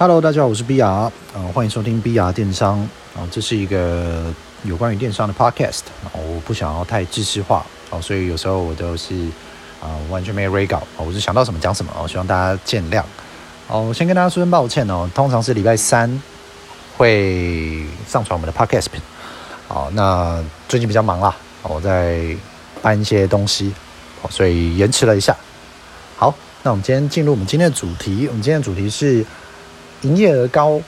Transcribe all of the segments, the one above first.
Hello，大家好，我是 BR，啊、呃，欢迎收听 BR 电商啊、这是一个有关于电商的 Podcast，啊、呃，我不想要太知识化，哦、呃，所以有时候我都是啊、完全没有 re 稿，啊、呃，我是想到什么讲什么，哦、希望大家见谅。哦、先跟大家说声抱歉哦，通常是礼拜三会上传我们的 Podcast，好、呃，那最近比较忙啦，我在搬一些东西，呃、所以延迟了一下。好，那我们今天进入我们今天的主题，我们今天的主题是。营业额高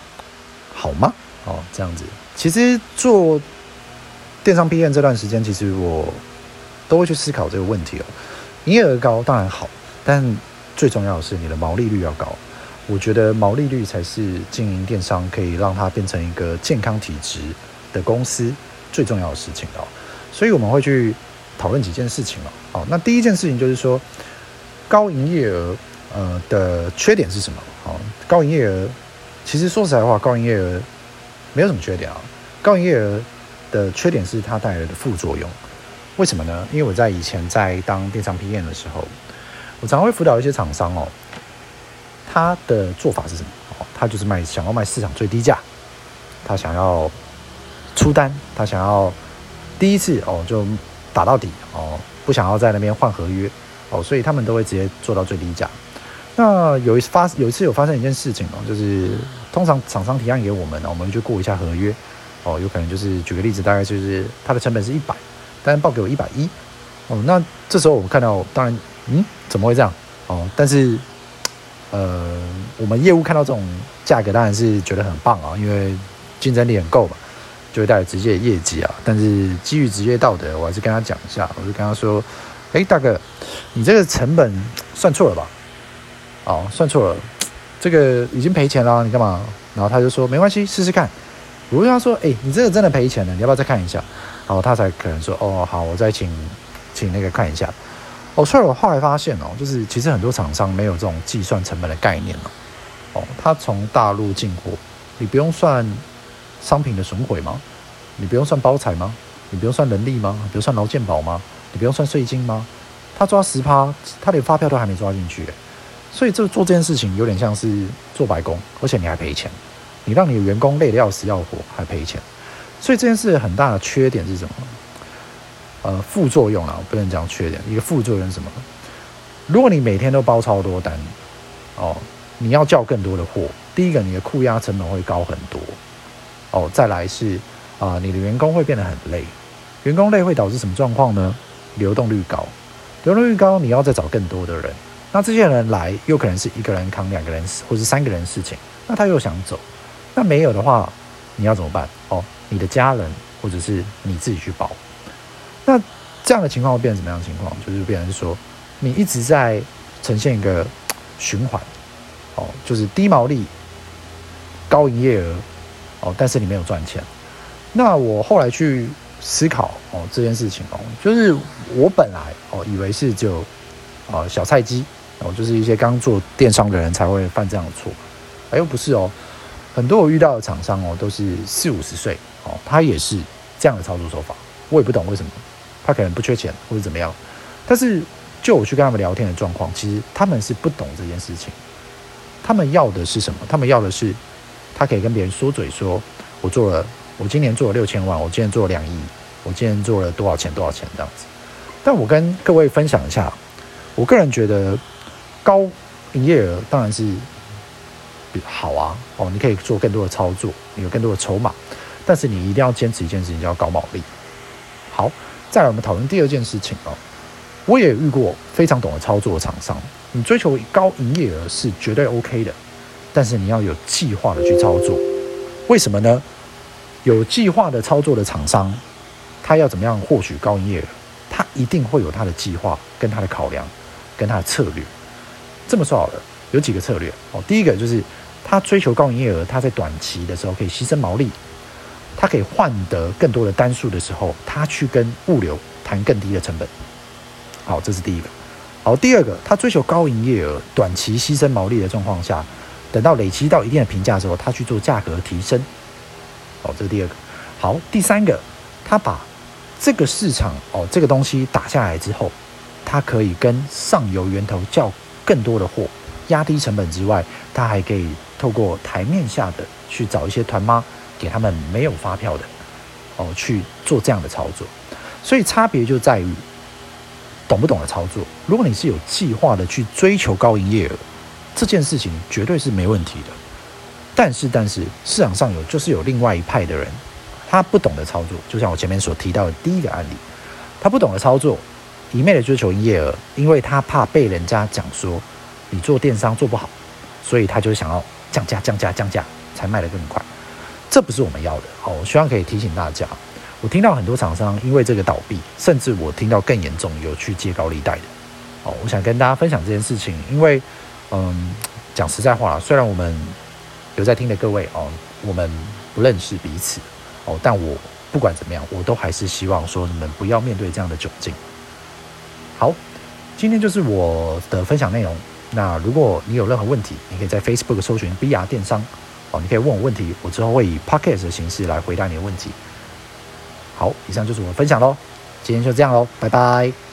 好吗？哦，这样子，其实做电商 PM 这段时间，其实我都会去思考这个问题哦。营业额高当然好，但最重要的是你的毛利率要高。我觉得毛利率才是经营电商可以让它变成一个健康体质的公司最重要的事情哦。所以我们会去讨论几件事情哦。好，那第一件事情就是说，高营业额呃的缺点是什么？哦，高营业额。其实说实在话，高营业额没有什么缺点啊。高营业额的缺点是它带来的副作用。为什么呢？因为我在以前在当电商 PM 的时候，我常会辅导一些厂商哦。他的做法是什么？哦，他就是卖，想要卖市场最低价，他想要出单，他想要第一次哦就打到底哦，不想要在那边换合约哦，所以他们都会直接做到最低价。那有一发有一次有发生一件事情哦，就是通常厂商提案给我们，我们就过一下合约哦，有可能就是举个例子，大概就是它的成本是一百，但是报给我一百一哦，那这时候我们看到，当然嗯，怎么会这样哦？但是呃，我们业务看到这种价格，当然是觉得很棒啊，因为竞争力很够嘛，就会带来直接的业绩啊。但是基于职业道德，我还是跟他讲一下，我就跟他说，哎，大哥，你这个成本算错了吧？哦，算错了，这个已经赔钱了，你干嘛？然后他就说没关系，试试看。我问他说，哎，你这个真的赔钱了，你要不要再看一下？然后他才可能说，哦，好，我再请请那个看一下。哦，所以我后来发现哦，就是其实很多厂商没有这种计算成本的概念哦。他从大陆进货，你不用算商品的损毁吗？你不用算包材吗？你不用算人力吗？你不用算劳健保吗？你不用算税金吗？他抓十趴，他连发票都还没抓进去。所以，这做这件事情有点像是做白工，而且你还赔钱，你让你的员工累得要死要活，还赔钱。所以这件事很大的缺点是什么？呃，副作用啊，不能讲缺点。一个副作用是什么？如果你每天都包超多单，哦，你要叫更多的货，第一个你的库压成本会高很多，哦，再来是啊、你的员工会变得很累，员工累会导致什么状况呢？流动率高，流动率高，你要再找更多的人。那这些人来，又可能是一个人扛两个人，或是三个人事情。那他又想走，那没有的话，你要怎么办？哦，你的家人或者是你自己去保。那这样的情况会变成什么样的情况？就是变成说，你一直在呈现一个循环，哦，就是低毛利、高营业额，哦，但是你没有赚钱。那我后来去思考哦这件事情哦，就是我本来哦以为是就哦小菜鸡。哦，就是一些刚做电商的人才会犯这样的错，哎呦不是哦，很多我遇到的厂商哦，都是四五十岁哦，他也是这样的操作手法，我也不懂为什么，他可能不缺钱或者怎么样，但是就我去跟他们聊天的状况，其实他们是不懂这件事情，他们要的是什么？他们要的是他可以跟别人说嘴说，我做了，我今年做了六千万，我今年做了两亿，我今年做了多少钱多少钱这样子，但我跟各位分享一下，我个人觉得。高营业额当然是好啊，哦，你可以做更多的操作，有更多的筹码，但是你一定要坚持一件事情，叫高毛利。好，再来我们讨论第二件事情哦。我也遇过非常懂得操作的厂商，你追求高营业额是绝对 OK 的，但是你要有计划的去操作。为什么呢？有计划的操作的厂商，他要怎么样获取高营业额？他一定会有他的计划、跟他的考量、跟他的策略。这么说好了，有几个策略哦。第一个就是他追求高营业额，他在短期的时候可以牺牲毛利，他可以换得更多的单数的时候，他去跟物流谈更低的成本。好，这是第一个。好，第二个，他追求高营业额，短期牺牲毛利的状况下，等到累积到一定的评价的时候，他去做价格提升。好，这是第二个。好，第三个，他把这个市场哦，这个东西打下来之后，他可以跟上游源头叫。更多的货，压低成本之外，他还可以透过台面下的去找一些团妈，给他们没有发票的哦去做这样的操作。所以差别就在于懂不懂得操作。如果你是有计划的去追求高营业额，这件事情绝对是没问题的。但是，但是市场上有就是有另外一派的人，他不懂得操作。就像我前面所提到的第一个案例，他不懂得操作，一味的追求营业额，因为他怕被人家讲说你做电商做不好，所以他就想要降价、降价、降价，才卖得更快。这不是我们要的。好，我希望可以提醒大家。我听到很多厂商因为这个倒闭，甚至我听到更严重有去借高利贷的。哦，我想跟大家分享这件事情，因为，嗯，讲实在话，虽然我们有在听的各位哦，我们不认识彼此哦，但我不管怎么样，我都还是希望说你们不要面对这样的窘境。好，今天就是我的分享内容。那如果你有任何问题，你可以在 Facebook 搜寻 BR 电商哦，你可以问我问题，我之后会以 Podcast 的形式来回答你的问题。好，以上就是我的分享喽，今天就这样喽，拜拜。